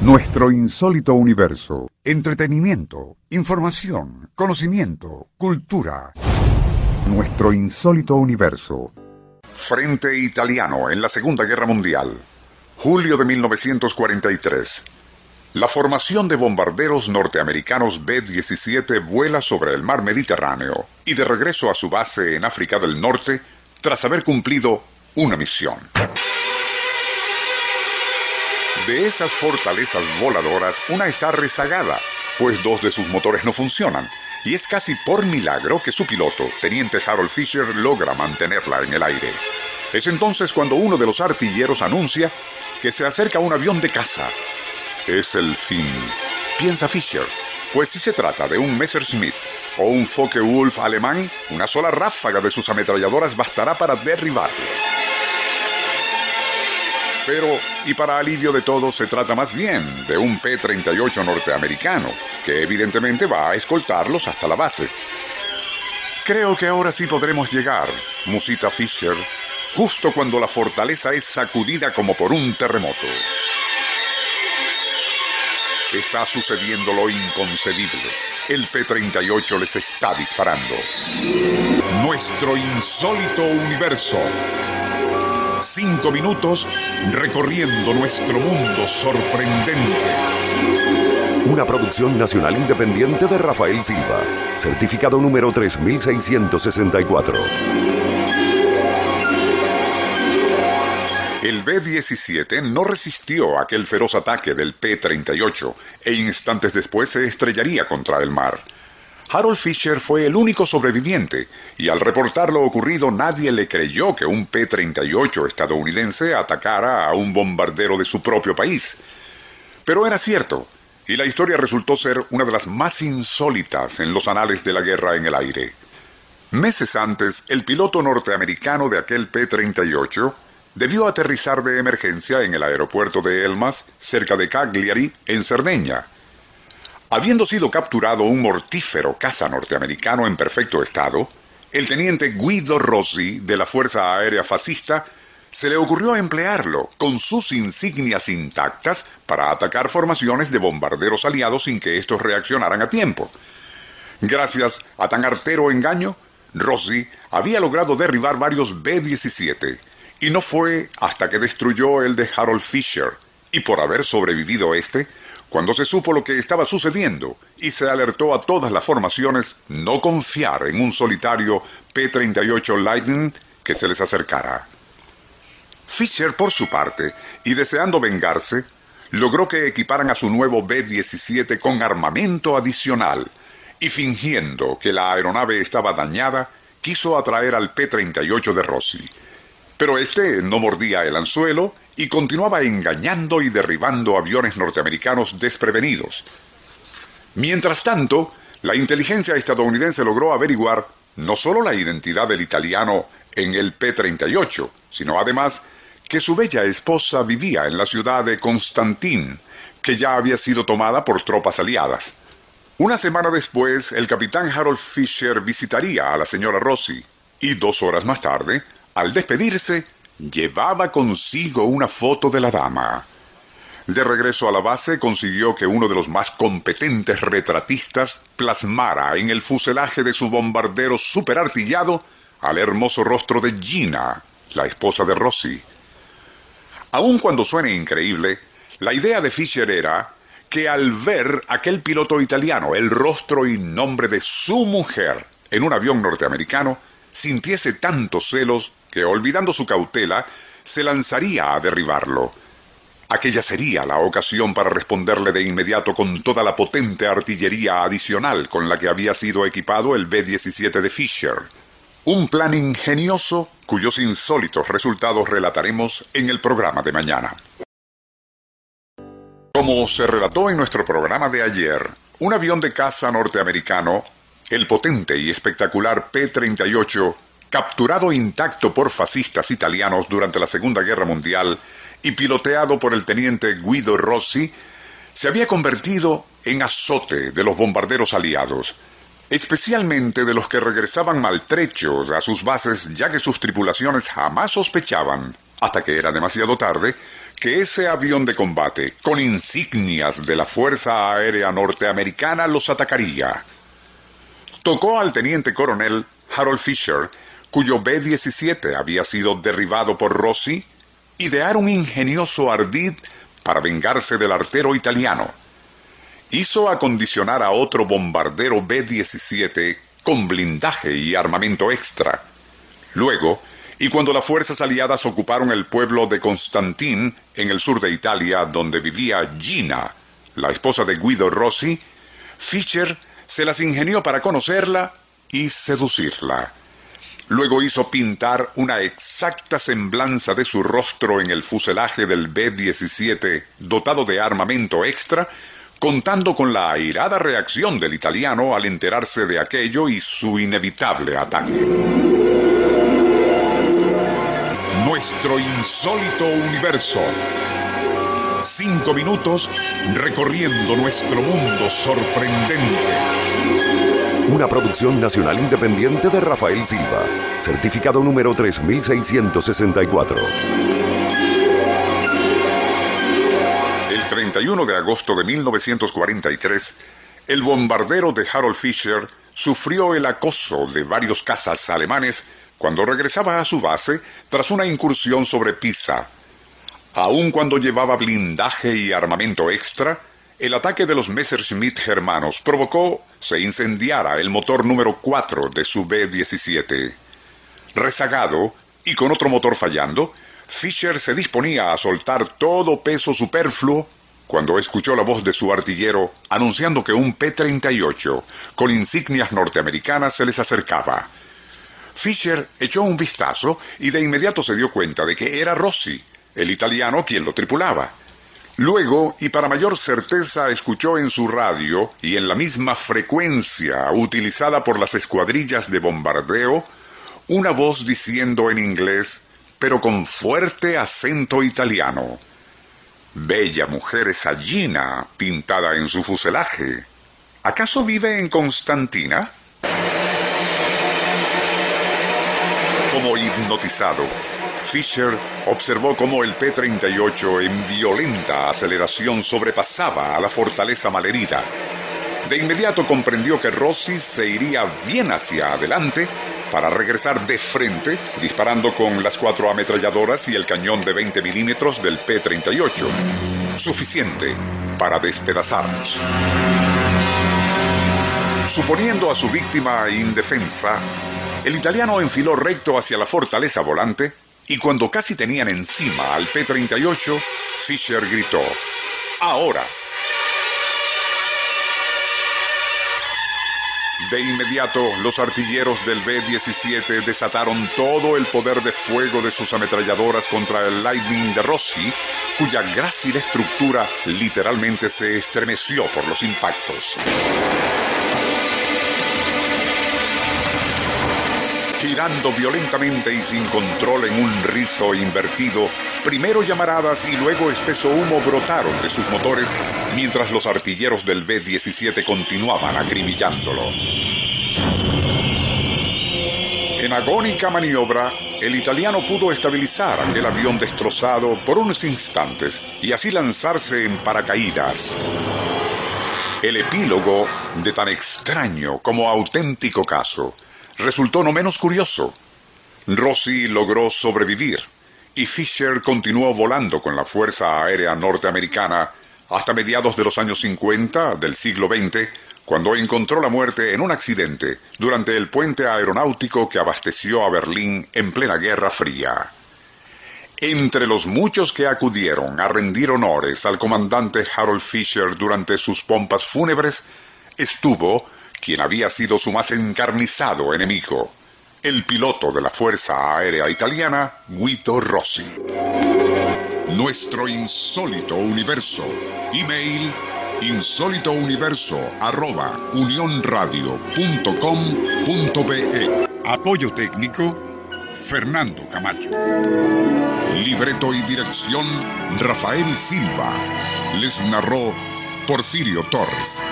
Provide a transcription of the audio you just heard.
Nuestro insólito universo. Entretenimiento, información, conocimiento, cultura. Nuestro insólito universo. Frente italiano en la Segunda Guerra Mundial. Julio de 1943. La formación de bombarderos norteamericanos B-17 vuela sobre el mar Mediterráneo y de regreso a su base en África del Norte tras haber cumplido una misión. De esas fortalezas voladoras, una está rezagada, pues dos de sus motores no funcionan, y es casi por milagro que su piloto, teniente Harold Fisher, logra mantenerla en el aire. Es entonces cuando uno de los artilleros anuncia que se acerca un avión de caza. Es el fin, piensa Fisher, pues si se trata de un Messerschmitt o un Focke-Wulf alemán, una sola ráfaga de sus ametralladoras bastará para derribarlos. Pero, y para alivio de todos, se trata más bien de un P-38 norteamericano, que evidentemente va a escoltarlos hasta la base. Creo que ahora sí podremos llegar, musita Fisher, justo cuando la fortaleza es sacudida como por un terremoto. Está sucediendo lo inconcebible. El P-38 les está disparando. Nuestro insólito universo. Cinco minutos recorriendo nuestro mundo sorprendente. Una producción nacional independiente de Rafael Silva. Certificado número 3664. El B-17 no resistió aquel feroz ataque del P-38 e instantes después se estrellaría contra el mar. Harold Fisher fue el único sobreviviente, y al reportar lo ocurrido nadie le creyó que un P-38 estadounidense atacara a un bombardero de su propio país. Pero era cierto, y la historia resultó ser una de las más insólitas en los anales de la guerra en el aire. Meses antes, el piloto norteamericano de aquel P-38 debió aterrizar de emergencia en el aeropuerto de Elmas, cerca de Cagliari, en Cerdeña. Habiendo sido capturado un mortífero caza norteamericano en perfecto estado, el teniente Guido Rossi de la Fuerza Aérea Fascista se le ocurrió emplearlo con sus insignias intactas para atacar formaciones de bombarderos aliados sin que estos reaccionaran a tiempo. Gracias a tan artero engaño, Rossi había logrado derribar varios B-17, y no fue hasta que destruyó el de Harold Fisher, y por haber sobrevivido este, cuando se supo lo que estaba sucediendo y se alertó a todas las formaciones no confiar en un solitario P-38 Lightning que se les acercara. Fisher, por su parte, y deseando vengarse, logró que equiparan a su nuevo B-17 con armamento adicional y fingiendo que la aeronave estaba dañada, quiso atraer al P-38 de Rossi. Pero este no mordía el anzuelo y continuaba engañando y derribando aviones norteamericanos desprevenidos. Mientras tanto, la inteligencia estadounidense logró averiguar no solo la identidad del italiano en el P-38, sino además que su bella esposa vivía en la ciudad de Constantin, que ya había sido tomada por tropas aliadas. Una semana después, el capitán Harold Fisher visitaría a la señora Rossi, y dos horas más tarde, al despedirse, llevaba consigo una foto de la dama. De regreso a la base consiguió que uno de los más competentes retratistas plasmara en el fuselaje de su bombardero superartillado al hermoso rostro de Gina, la esposa de Rossi. Aun cuando suene increíble, la idea de Fisher era que al ver aquel piloto italiano el rostro y nombre de su mujer en un avión norteamericano, sintiese tantos celos que, olvidando su cautela, se lanzaría a derribarlo. Aquella sería la ocasión para responderle de inmediato con toda la potente artillería adicional con la que había sido equipado el B-17 de Fisher. Un plan ingenioso cuyos insólitos resultados relataremos en el programa de mañana. Como se relató en nuestro programa de ayer, un avión de caza norteamericano, el potente y espectacular P-38, capturado intacto por fascistas italianos durante la Segunda Guerra Mundial y piloteado por el teniente Guido Rossi, se había convertido en azote de los bombarderos aliados, especialmente de los que regresaban maltrechos a sus bases ya que sus tripulaciones jamás sospechaban, hasta que era demasiado tarde, que ese avión de combate, con insignias de la Fuerza Aérea Norteamericana, los atacaría. Tocó al teniente coronel Harold Fisher, cuyo B-17 había sido derribado por Rossi, idear un ingenioso ardid para vengarse del artero italiano. Hizo acondicionar a otro bombardero B-17 con blindaje y armamento extra. Luego, y cuando las fuerzas aliadas ocuparon el pueblo de Constantin, en el sur de Italia, donde vivía Gina, la esposa de Guido Rossi, Fischer se las ingenió para conocerla y seducirla. Luego hizo pintar una exacta semblanza de su rostro en el fuselaje del B-17 dotado de armamento extra, contando con la airada reacción del italiano al enterarse de aquello y su inevitable ataque nuestro insólito universo. Cinco minutos recorriendo nuestro mundo sorprendente. Una producción nacional independiente de Rafael Silva, certificado número 3664. El 31 de agosto de 1943, el bombardero de Harold Fisher sufrió el acoso de varios cazas alemanes cuando regresaba a su base tras una incursión sobre Pisa. Aun cuando llevaba blindaje y armamento extra, el ataque de los Messerschmitt germanos provocó se incendiara el motor número 4 de su B-17. Rezagado y con otro motor fallando, Fischer se disponía a soltar todo peso superfluo cuando escuchó la voz de su artillero anunciando que un P-38 con insignias norteamericanas se les acercaba. Fischer echó un vistazo y de inmediato se dio cuenta de que era Rossi, el italiano quien lo tripulaba. Luego, y para mayor certeza, escuchó en su radio y en la misma frecuencia utilizada por las escuadrillas de bombardeo, una voz diciendo en inglés, pero con fuerte acento italiano. Bella mujer esa pintada en su fuselaje. ¿Acaso vive en Constantina? Como hipnotizado, Fisher observó cómo el P-38 en violenta aceleración sobrepasaba a la fortaleza malherida. De inmediato comprendió que Rossi se iría bien hacia adelante para regresar de frente, disparando con las cuatro ametralladoras y el cañón de 20 milímetros del P-38. Suficiente para despedazarnos. Suponiendo a su víctima indefensa, el italiano enfiló recto hacia la fortaleza volante y cuando casi tenían encima al P-38, Fisher gritó, ¡Ahora! De inmediato, los artilleros del B-17 desataron todo el poder de fuego de sus ametralladoras contra el Lightning de Rossi, cuya grácil estructura literalmente se estremeció por los impactos. Girando violentamente y sin control en un rizo invertido, primero llamaradas y luego espeso humo brotaron de sus motores mientras los artilleros del B-17 continuaban acribillándolo. En agónica maniobra, el italiano pudo estabilizar aquel avión destrozado por unos instantes y así lanzarse en paracaídas. El epílogo de tan extraño como auténtico caso resultó no menos curioso. Rossi logró sobrevivir y Fisher continuó volando con la Fuerza Aérea Norteamericana hasta mediados de los años 50 del siglo XX, cuando encontró la muerte en un accidente durante el puente aeronáutico que abasteció a Berlín en plena Guerra Fría. Entre los muchos que acudieron a rendir honores al comandante Harold Fisher durante sus pompas fúnebres, estuvo quien había sido su más encarnizado enemigo, el piloto de la Fuerza Aérea Italiana, Guido Rossi. Nuestro insólito universo. Email insólitouniverso arroba Apoyo técnico Fernando Camacho. Libreto y dirección Rafael Silva. Les narró Porfirio Torres.